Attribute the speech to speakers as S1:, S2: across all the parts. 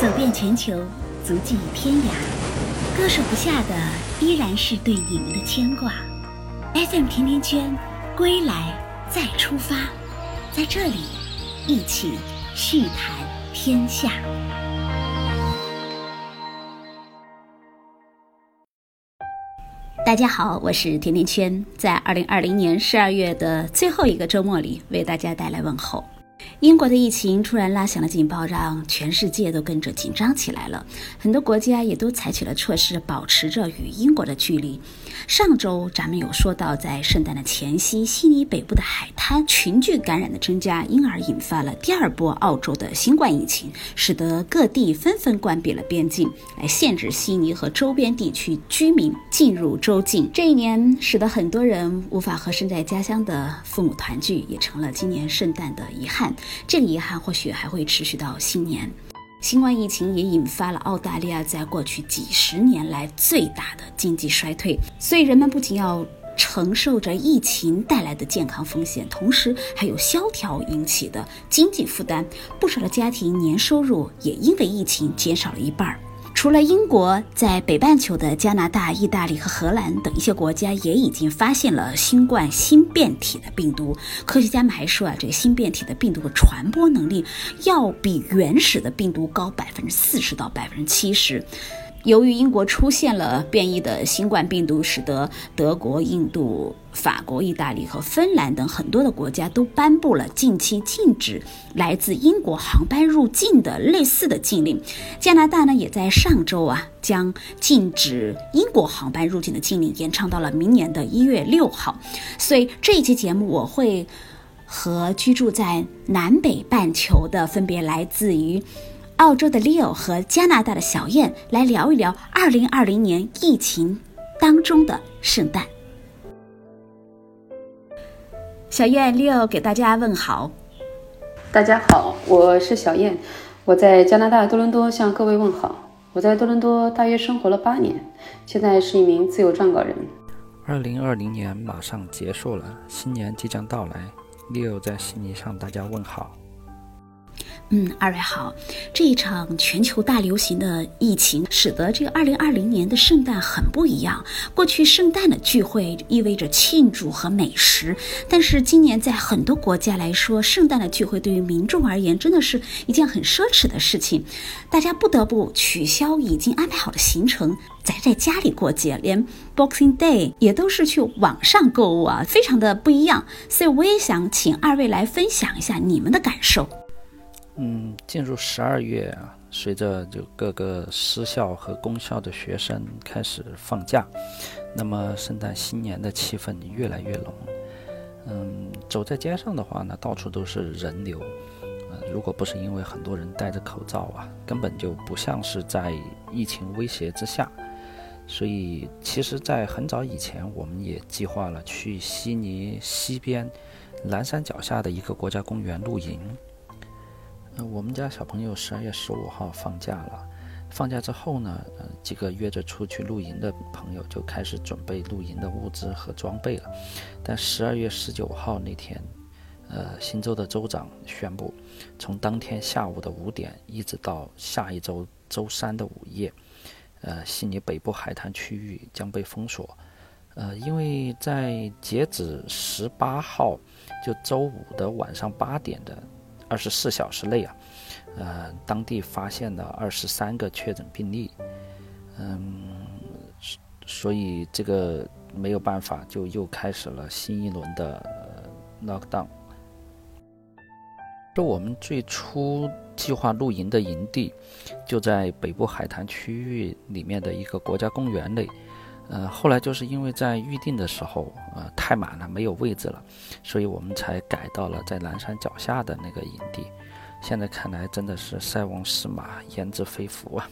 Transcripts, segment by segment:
S1: 走遍全球，足迹天涯，割舍不下的依然是对你们的牵挂。FM 甜甜圈，归来再出发，在这里一起叙谈天下。大家好，我是甜甜圈，在二零二零年十二月的最后一个周末里，为大家带来问候。英国的疫情突然拉响了警报，让全世界都跟着紧张起来了。很多国家也都采取了措施，保持着与英国的距离。上周咱们有说到，在圣诞的前夕，悉尼北部的海滩群聚感染的增加，因而引发了第二波澳洲的新冠疫情，使得各地纷纷关闭了边境，来限制悉尼和周边地区居民进入州境。这一年，使得很多人无法和身在家乡的父母团聚，也成了今年圣诞的遗憾。这个遗憾或许还会持续到新年。新冠疫情也引发了澳大利亚在过去几十年来最大的经济衰退，所以人们不仅要承受着疫情带来的健康风险，同时还有萧条引起的经济负担。不少的家庭年收入也因为疫情减少了一半儿。除了英国，在北半球的加拿大、意大利和荷兰等一些国家也已经发现了新冠新变体的病毒。科学家们还说啊，这个新变体的病毒的传播能力要比原始的病毒高百分之四十到百分之七十。由于英国出现了变异的新冠病毒，使得德国、印度、法国、意大利和芬兰等很多的国家都颁布了近期禁止来自英国航班入境的类似的禁令。加拿大呢，也在上周啊，将禁止英国航班入境的禁令延长到了明年的一月六号。所以这一期节目，我会和居住在南北半球的，分别来自于。澳洲的 Leo 和加拿大的小燕来聊一聊2020年疫情当中的圣诞。小燕，Leo 给大家问好。
S2: 大家好，我是小燕，我在加拿大多伦多向各位问好。我在多伦多大约生活了八年，现在是一名自由撰稿人。
S3: 2020年马上结束了，新年即将到来，Leo 在悉尼向大家问好。
S1: 嗯，二位好。这一场全球大流行的疫情，使得这个二零二零年的圣诞很不一样。过去圣诞的聚会意味着庆祝和美食，但是今年在很多国家来说，圣诞的聚会对于民众而言真的是一件很奢侈的事情。大家不得不取消已经安排好的行程，宅在家里过节，连 Boxing Day 也都是去网上购物啊，非常的不一样。所以我也想请二位来分享一下你们的感受。
S3: 嗯，进入十二月啊，随着就各个私校和公校的学生开始放假，那么圣诞新年的气氛越来越浓。嗯，走在街上的话呢，到处都是人流。呃，如果不是因为很多人戴着口罩啊，根本就不像是在疫情威胁之下。所以，其实，在很早以前，我们也计划了去悉尼西边蓝山脚下的一个国家公园露营。呃我们家小朋友十二月十五号放假了，放假之后呢，呃，几个约着出去露营的朋友就开始准备露营的物资和装备了。但十二月十九号那天，呃，新州的州长宣布，从当天下午的五点一直到下一周周三的午夜，呃，悉尼北部海滩区域将被封锁。呃，因为在截止十八号，就周五的晚上八点的。二十四小时内啊，呃，当地发现了二十三个确诊病例，嗯，所以这个没有办法，就又开始了新一轮的 lockdown。就我们最初计划露营的营地，就在北部海滩区域里面的一个国家公园内。呃，后来就是因为在预定的时候，呃，太满了，没有位置了，所以我们才改到了在南山脚下的那个营地。现在看来真的是塞翁失马，焉知非福啊！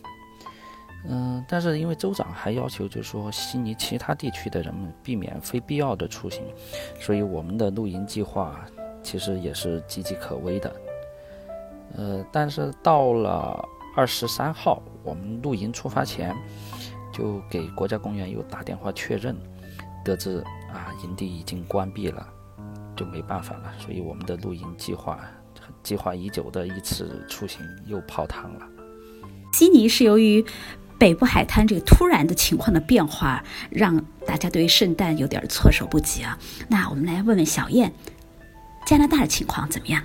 S3: 嗯，但是因为州长还要求，就是说悉尼其他地区的人们避免非必要的出行，所以我们的露营计划其实也是岌岌可危的。呃，但是到了二十三号，我们露营出发前。就给国家公园又打电话确认，得知啊营地已经关闭了，就没办法了。所以我们的露营计划，计划已久的一次出行又泡汤了。
S1: 悉尼是由于北部海滩这个突然的情况的变化，让大家对于圣诞有点措手不及啊。那我们来问问小燕，加拿大的情况怎么样？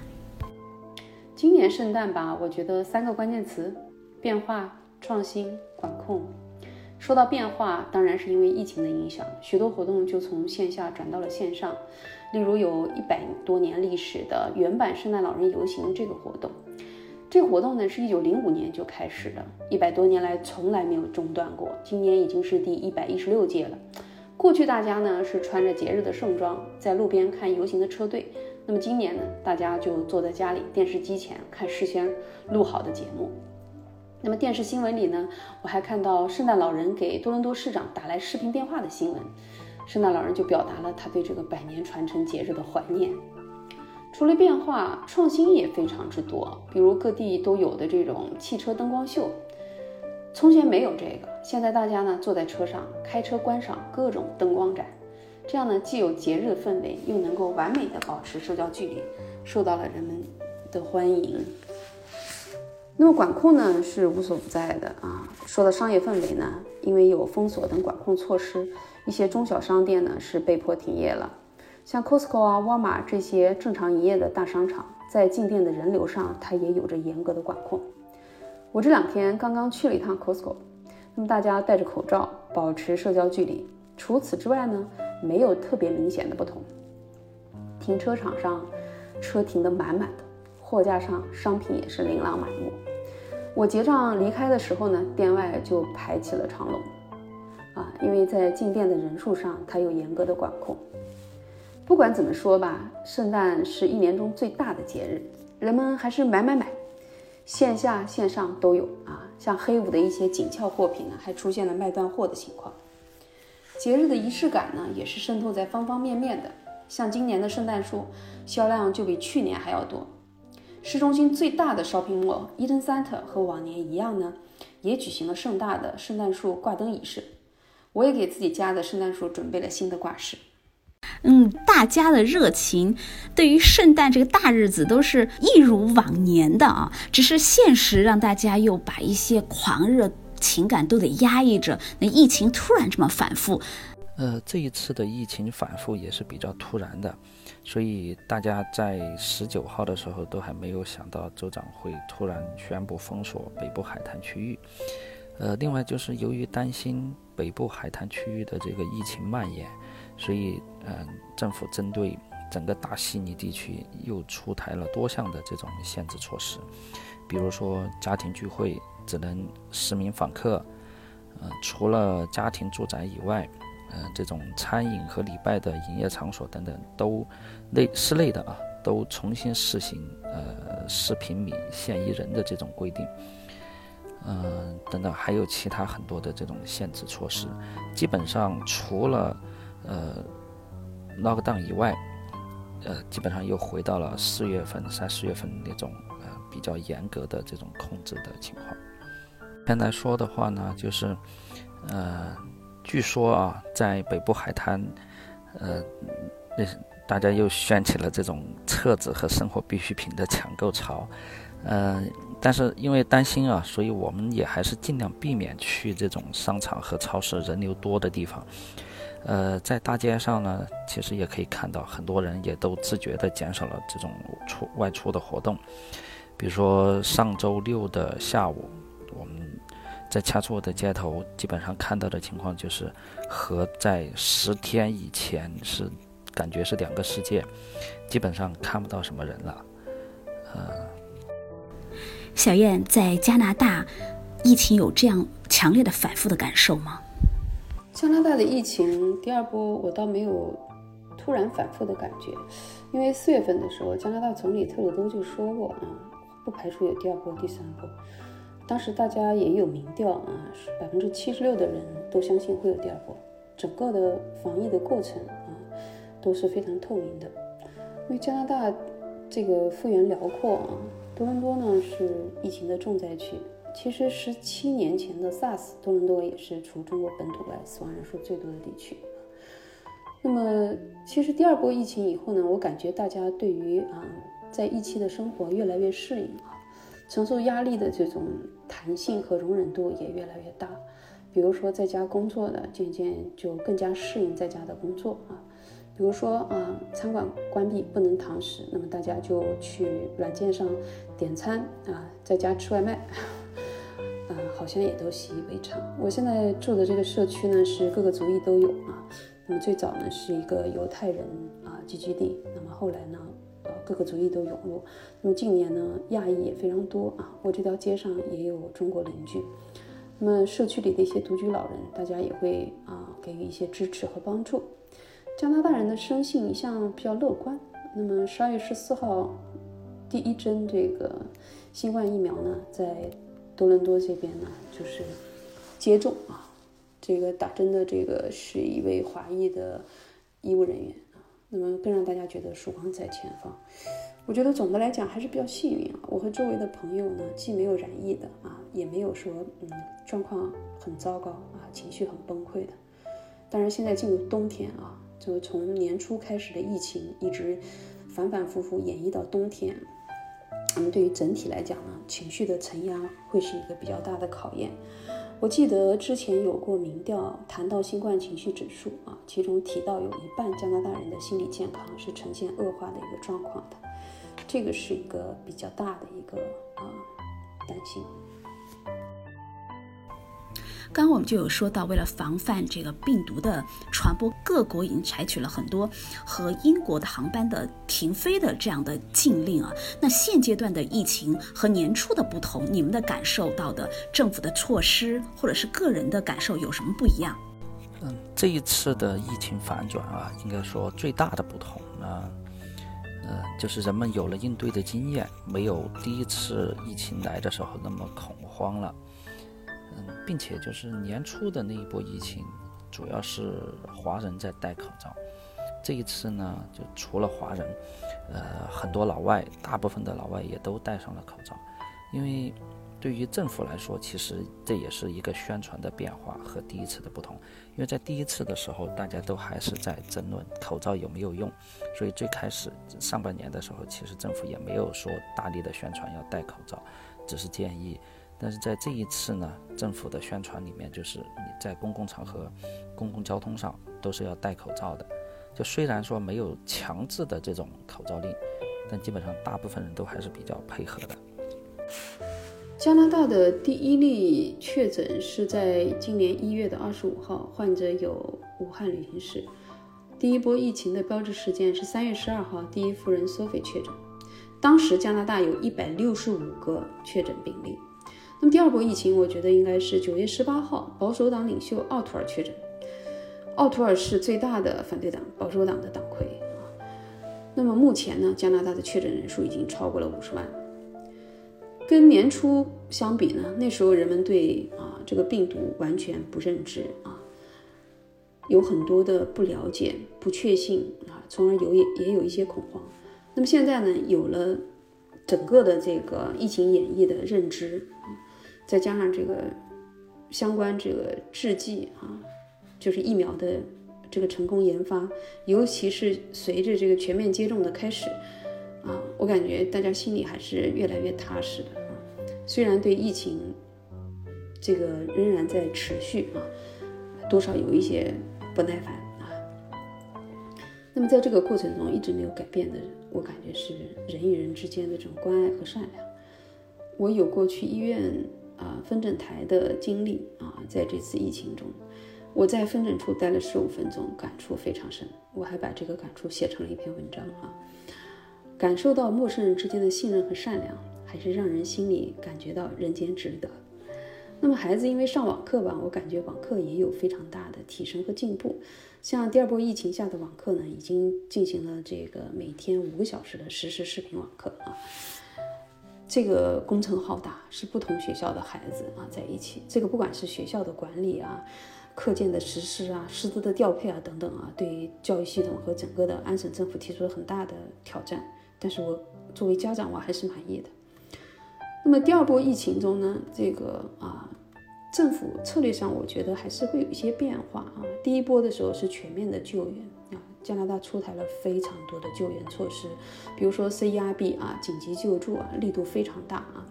S2: 今年圣诞吧，我觉得三个关键词：变化、创新、管控。说到变化，当然是因为疫情的影响，许多活动就从线下转到了线上。例如，有一百多年历史的原版圣诞老人游行这个活动，这个活动呢是一九零五年就开始的，一百多年来从来没有中断过。今年已经是第一百一十六届了。过去大家呢是穿着节日的盛装在路边看游行的车队，那么今年呢，大家就坐在家里电视机前看事先录好的节目。那么电视新闻里呢，我还看到圣诞老人给多伦多市长打来视频电话的新闻，圣诞老人就表达了他对这个百年传承节日的怀念。除了变化，创新也非常之多，比如各地都有的这种汽车灯光秀，从前没有这个，现在大家呢坐在车上开车观赏各种灯光展，这样呢既有节日氛围，又能够完美的保持社交距离，受到了人们的欢迎。那么管控呢是无所不在的啊。说到商业氛围呢，因为有封锁等管控措施，一些中小商店呢是被迫停业了。像 Costco 啊、沃尔玛这些正常营业的大商场，在进店的人流上，它也有着严格的管控。我这两天刚刚去了一趟 Costco，那么大家戴着口罩，保持社交距离。除此之外呢，没有特别明显的不同。停车场上车停得满满的。货架上商品也是琳琅满目。我结账离开的时候呢，店外就排起了长龙。啊，因为在进店的人数上，它有严格的管控。不管怎么说吧，圣诞是一年中最大的节日，人们还是买买买，线下线上都有啊。像黑五的一些紧俏货品呢，还出现了卖断货的情况。节日的仪式感呢，也是渗透在方方面面的。像今年的圣诞树销量就比去年还要多。市中心最大的 shopping mall Eden Center 和往年一样呢，也举行了盛大的圣诞树挂灯仪式。我也给自己家的圣诞树准备了新的挂饰。
S1: 嗯，大家的热情对于圣诞这个大日子都是一如往年的啊，只是现实让大家又把一些狂热情感都得压抑着。那疫情突然这么反复，
S3: 呃，这一次的疫情反复也是比较突然的。所以大家在十九号的时候都还没有想到州长会突然宣布封锁北部海滩区域。呃，另外就是由于担心北部海滩区域的这个疫情蔓延，所以嗯，政府针对整个大悉尼地区又出台了多项的这种限制措施，比如说家庭聚会只能十名访客，呃，除了家庭住宅以外。嗯，这种餐饮和礼拜的营业场所等等，都内室内的啊，都重新实行呃十平米限一人的这种规定。嗯，等等，还有其他很多的这种限制措施。基本上除了呃 lockdown 以外，呃，基本上又回到了四月份、三四月份那种呃比较严格的这种控制的情况。现在说的话呢，就是呃。据说啊，在北部海滩，呃，那大家又掀起了这种册子和生活必需品的抢购潮，呃，但是因为担心啊，所以我们也还是尽量避免去这种商场和超市人流多的地方。呃，在大街上呢，其实也可以看到很多人也都自觉地减少了这种出外出的活动，比如说上周六的下午，在恰措的街头，基本上看到的情况就是，和在十天以前是感觉是两个世界，基本上看不到什么人了。呃，
S1: 小燕在加拿大，疫情有这样强烈的反复的感受吗？
S2: 加拿大的疫情第二波，我倒没有突然反复的感觉，因为四月份的时候，加拿大总理特鲁多就说过啊，不排除有第二波、第三波。当时大家也有民调啊，是百分之七十六的人都相信会有第二波。整个的防疫的过程啊，都是非常透明的。因为加拿大这个幅员辽阔啊，多伦多呢是疫情的重灾区。其实十七年前的 SARS，多伦多也是除中国本土外死亡人数最多的地区。那么，其实第二波疫情以后呢，我感觉大家对于啊在疫期的生活越来越适应啊。承受压力的这种弹性和容忍度也越来越大。比如说在家工作的，渐渐就更加适应在家的工作啊。比如说啊，餐馆关闭不能堂食，那么大家就去软件上点餐啊，在家吃外卖，嗯，好像也都习以为常。我现在住的这个社区呢，是各个族裔都有啊。那么最早呢是一个犹太人啊聚居地，那么后来呢，各个族裔都涌入。那么近年呢，亚裔也非常多啊。我这条街上也有中国邻居。那么社区里的一些独居老人，大家也会啊给予一些支持和帮助。加拿大人的生性一向比较乐观。那么十二月十四号，第一针这个新冠疫苗呢，在多伦多这边呢就是接种啊。这个打针的这个是一位华裔的医务人员。那么更让大家觉得曙光在前方。我觉得总的来讲还是比较幸运啊。我和周围的朋友呢，既没有染疫的啊，也没有说嗯状况很糟糕啊，情绪很崩溃的。当然，现在进入冬天啊，就是从年初开始的疫情，一直反反复复演绎到冬天，那么对于整体来讲呢，情绪的承压会是一个比较大的考验。我记得之前有过民调，谈到新冠情绪指数啊，其中提到有一半加拿大人的心理健康是呈现恶化的一个状况的，这个是一个比较大的一个啊担心。
S1: 刚刚我们就有说到，为了防范这个病毒的传播，各国已经采取了很多和英国的航班的停飞的这样的禁令啊。那现阶段的疫情和年初的不同，你们的感受到的政府的措施或者是个人的感受有什么不一样？
S3: 嗯，这一次的疫情反转啊，应该说最大的不同呢，呃，就是人们有了应对的经验，没有第一次疫情来的时候那么恐慌了。并且就是年初的那一波疫情，主要是华人在戴口罩。这一次呢，就除了华人，呃，很多老外，大部分的老外也都戴上了口罩。因为对于政府来说，其实这也是一个宣传的变化和第一次的不同。因为在第一次的时候，大家都还是在争论口罩有没有用，所以最开始上半年的时候，其实政府也没有说大力的宣传要戴口罩，只是建议。但是在这一次呢，政府的宣传里面就是你在公共场合、公共交通上都是要戴口罩的。就虽然说没有强制的这种口罩令，但基本上大部分人都还是比较配合的。
S2: 加拿大的第一例确诊是在今年一月的二十五号，患者有武汉旅行史。第一波疫情的标志事件是三月十二号，第一夫人 Sophie 确诊，当时加拿大有一百六十五个确诊病例。那么第二波疫情，我觉得应该是九月十八号，保守党领袖奥图尔确诊。奥图尔是最大的反对党保守党的党魁啊。那么目前呢，加拿大的确诊人数已经超过了五十万。跟年初相比呢，那时候人们对啊这个病毒完全不认知啊，有很多的不了解、不确信啊，从而有也也有一些恐慌。那么现在呢，有了整个的这个疫情演绎的认知。再加上这个相关这个制剂啊，就是疫苗的这个成功研发，尤其是随着这个全面接种的开始啊，我感觉大家心里还是越来越踏实的啊。虽然对疫情这个仍然在持续啊，多少有一些不耐烦啊。那么在这个过程中一直没有改变的，我感觉是人与人之间的这种关爱和善良。我有过去医院。啊，分诊台的经历啊，在这次疫情中，我在分诊处待了十五分钟，感触非常深。我还把这个感触写成了一篇文章啊。感受到陌生人之间的信任和善良，还是让人心里感觉到人间值得。那么孩子因为上网课吧，我感觉网课也有非常大的提升和进步。像第二波疫情下的网课呢，已经进行了这个每天五个小时的实时视频网课啊。这个工程浩大，是不同学校的孩子啊在一起。这个不管是学校的管理啊、课件的实施啊、师资的调配啊等等啊，对于教育系统和整个的安省政府提出了很大的挑战。但是我作为家长，我还是满意的。那么第二波疫情中呢，这个啊，政府策略上我觉得还是会有一些变化啊。第一波的时候是全面的救援。加拿大出台了非常多的救援措施，比如说 CERB 啊，紧急救助啊，力度非常大啊。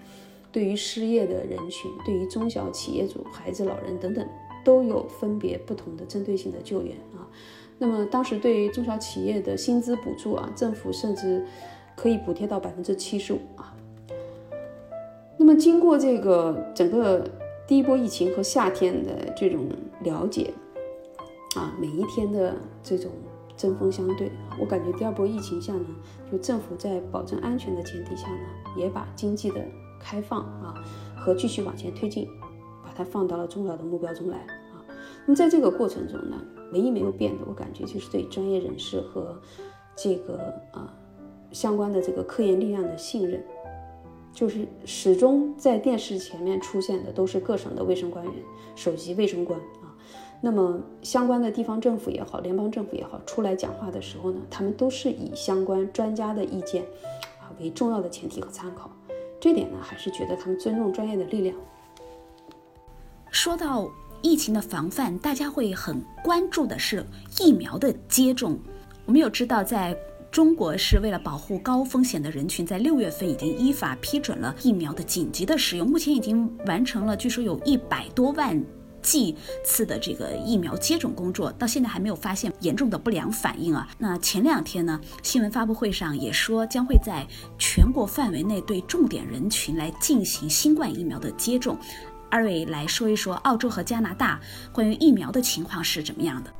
S2: 对于失业的人群，对于中小企业主、孩子、老人等等，都有分别不同的针对性的救援啊。那么当时对于中小企业的薪资补助啊，政府甚至可以补贴到百分之七十五啊。那么经过这个整个第一波疫情和夏天的这种了解啊，每一天的这种针锋相对，我感觉第二波疫情下呢，就政府在保证安全的前提下呢，也把经济的开放啊和继续往前推进，把它放到了重要的目标中来啊。那么在这个过程中呢，唯一没有变的，我感觉就是对专业人士和这个啊相关的这个科研力量的信任。就是始终在电视前面出现的都是各省的卫生官员、首席卫生官啊。那么相关的地方政府也好，联邦政府也好，出来讲话的时候呢，他们都是以相关专家的意见啊为重要的前提和参考。这点呢，还是觉得他们尊重专业的力量。
S1: 说到疫情的防范，大家会很关注的是疫苗的接种。我们有知道在。中国是为了保护高风险的人群，在六月份已经依法批准了疫苗的紧急的使用，目前已经完成了，据说有一百多万剂次的这个疫苗接种工作，到现在还没有发现严重的不良反应啊。那前两天呢，新闻发布会上也说将会在全国范围内对重点人群来进行新冠疫苗的接种。二位来说一说澳洲和加拿大关于疫苗的情况是怎么样的？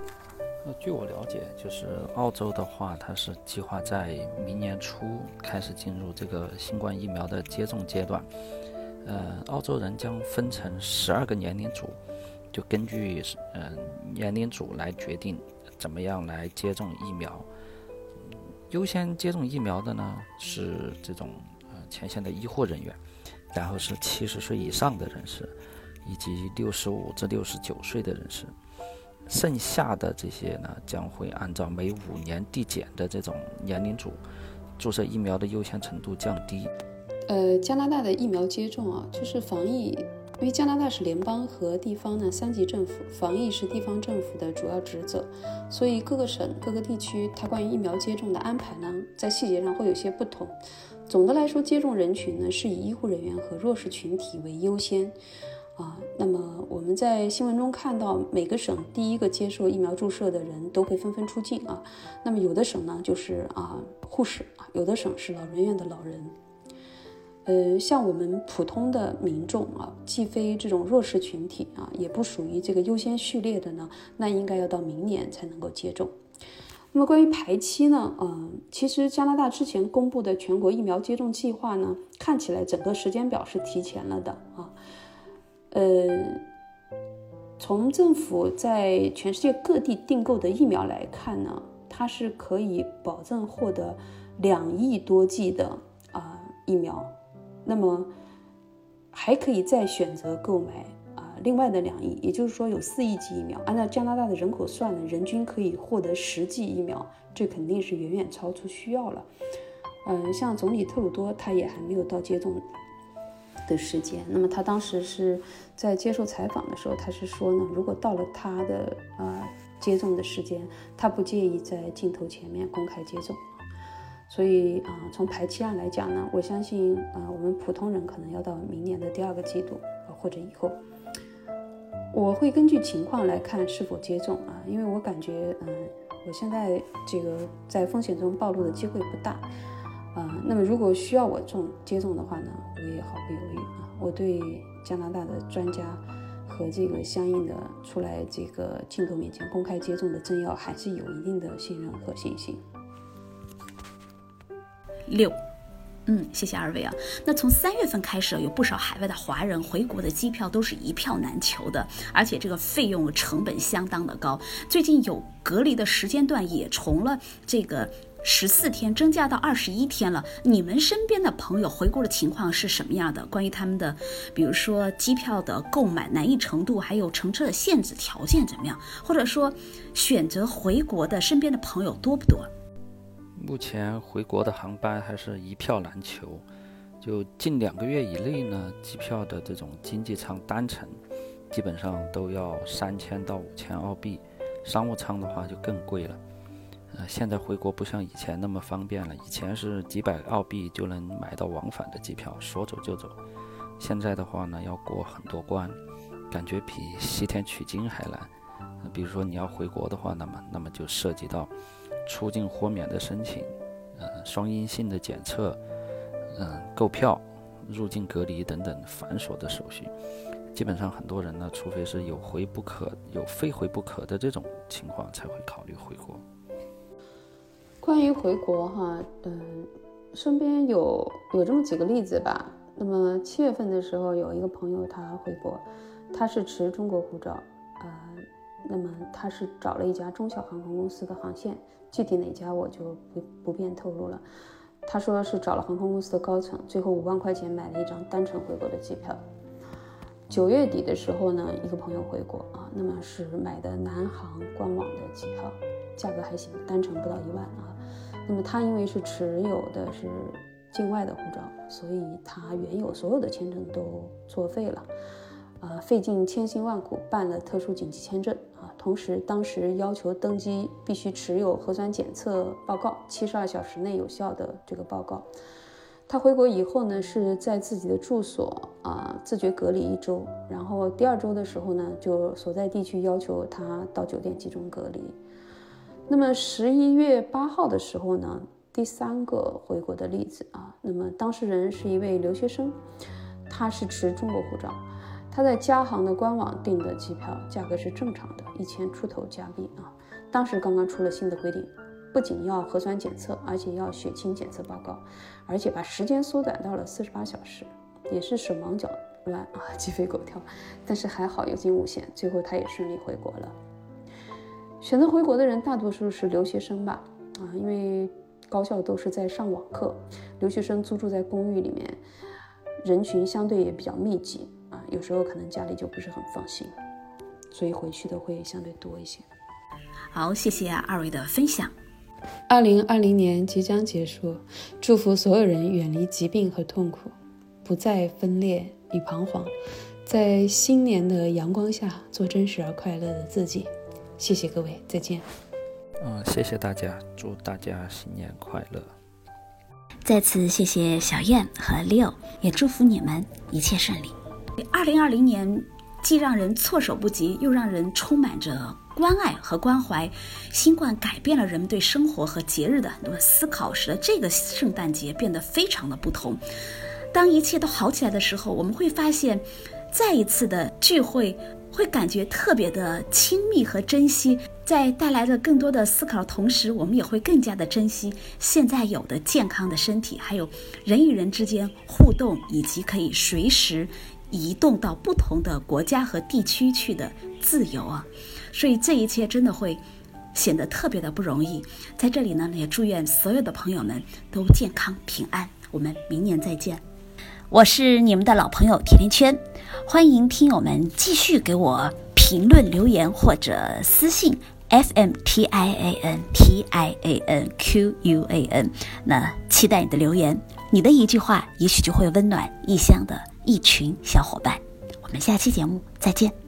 S3: 呃，据我了解，就是澳洲的话，它是计划在明年初开始进入这个新冠疫苗的接种阶段。呃，澳洲人将分成十二个年龄组，就根据嗯年龄组来决定怎么样来接种疫苗。优先接种疫苗的呢是这种呃前线的医护人员，然后是七十岁以上的人士，以及六十五至六十九岁的人士。剩下的这些呢，将会按照每五年递减的这种年龄组，注射疫苗的优先程度降低。
S2: 呃，加拿大的疫苗接种啊，就是防疫，因为加拿大是联邦和地方呢三级政府，防疫是地方政府的主要职责，所以各个省、各个地区它关于疫苗接种的安排呢，在细节上会有些不同。总的来说，接种人群呢是以医护人员和弱势群体为优先。啊，那么我们在新闻中看到，每个省第一个接受疫苗注射的人都会纷纷出境啊。那么有的省呢，就是啊护士啊，有的省是老人院的老人。呃，像我们普通的民众啊，既非这种弱势群体啊，也不属于这个优先序列的呢，那应该要到明年才能够接种。那么关于排期呢，嗯，其实加拿大之前公布的全国疫苗接种计划呢，看起来整个时间表是提前了的啊。呃，从政府在全世界各地订购的疫苗来看呢，它是可以保证获得两亿多剂的啊疫苗，那么还可以再选择购买啊另外的两亿，也就是说有四亿剂疫苗。按照加拿大的人口算呢，人均可以获得十剂疫苗，这肯定是远远超出需要了。嗯，像总理特鲁多他也还没有到接种。的时间，那么他当时是在接受采访的时候，他是说呢，如果到了他的呃接种的时间，他不介意在镜头前面公开接种。所以啊，从排期案来讲呢，我相信啊，我们普通人可能要到明年的第二个季度或者以后，我会根据情况来看是否接种啊，因为我感觉嗯，我现在这个在风险中暴露的机会不大。啊，那么如果需要我种接种的话呢，我也毫不犹豫啊。我对加拿大的专家和这个相应的出来这个镜头面前公开接种的政要还是有一定的信任和信心。
S1: 六，嗯，谢谢二位啊。那从三月份开始，有不少海外的华人回国的机票都是一票难求的，而且这个费用成本相当的高。最近有隔离的时间段也从了这个。十四天增加到二十一天了，你们身边的朋友回国的情况是什么样的？关于他们的，比如说机票的购买难易程度，还有乘车的限制条件怎么样？或者说选择回国的身边的朋友多不多？
S3: 目前回国的航班还是一票难求，就近两个月以内呢，机票的这种经济舱单程基本上都要三千到五千澳币，商务舱的话就更贵了。呃，现在回国不像以前那么方便了。以前是几百澳币就能买到往返的机票，说走就走。现在的话呢，要过很多关，感觉比西天取经还难。比如说你要回国的话，那么那么就涉及到出境豁免的申请，嗯，双阴性的检测，嗯，购票、入境隔离等等繁琐的手续。基本上很多人呢，除非是有回不可、有非回不可的这种情况，才会考虑回国。
S2: 关于回国哈，嗯，身边有有这么几个例子吧。那么七月份的时候，有一个朋友他回国，他是持中国护照，呃，那么他是找了一家中小航空公司的航线，具体哪家我就不不便透露了。他说是找了航空公司的高层，最后五万块钱买了一张单程回国的机票。九月底的时候呢，一个朋友回国啊，那么是买的南航官网的机票，价格还行，单程不到一万啊。那么他因为是持有的是境外的护照，所以他原有所有的签证都作废了，呃，费尽千辛万苦办了特殊紧急签证啊。同时，当时要求登机必须持有核酸检测报告，七十二小时内有效的这个报告。他回国以后呢，是在自己的住所啊自觉隔离一周，然后第二周的时候呢，就所在地区要求他到酒店集中隔离。那么十一月八号的时候呢，第三个回国的例子啊，那么当事人是一位留学生，他是持中国护照，他在加航的官网订的机票价格是正常的，一千出头加币啊。当时刚刚出了新的规定，不仅要核酸检测，而且要血清检测报告，而且把时间缩短到了四十八小时，也是手忙脚乱啊，鸡飞狗跳，但是还好有惊无险，最后他也顺利回国了。选择回国的人大多数是留学生吧，啊，因为高校都是在上网课，留学生租住在公寓里面，人群相对也比较密集，有时候可能家里就不是很放心，所以回去的会相对多一些。
S1: 好，谢谢二位的分享。
S2: 二零二零年即将结束，祝福所有人远离疾病和痛苦，不再分裂与彷徨，在新年的阳光下做真实而快乐的自己。谢谢各位，再见。
S3: 嗯，谢谢大家，祝大家新年快乐。
S1: 再次谢谢小燕和 Leo，也祝福你们一切顺利。二零二零年既让人措手不及，又让人充满着关爱和关怀。新冠改变了人们对生活和节日的很多思考，使得这个圣诞节变得非常的不同。当一切都好起来的时候，我们会发现，再一次的聚会。会感觉特别的亲密和珍惜，在带来着更多的思考的同时，我们也会更加的珍惜现在有的健康的身体，还有人与人之间互动，以及可以随时移动到不同的国家和地区去的自由啊！所以这一切真的会显得特别的不容易。在这里呢，也祝愿所有的朋友们都健康平安。我们明年再见。我是你们的老朋友甜甜圈，欢迎听友们继续给我评论留言或者私信 f m t i a n t i a n q u a n，那期待你的留言，你的一句话也许就会温暖异乡的一群小伙伴。我们下期节目再见。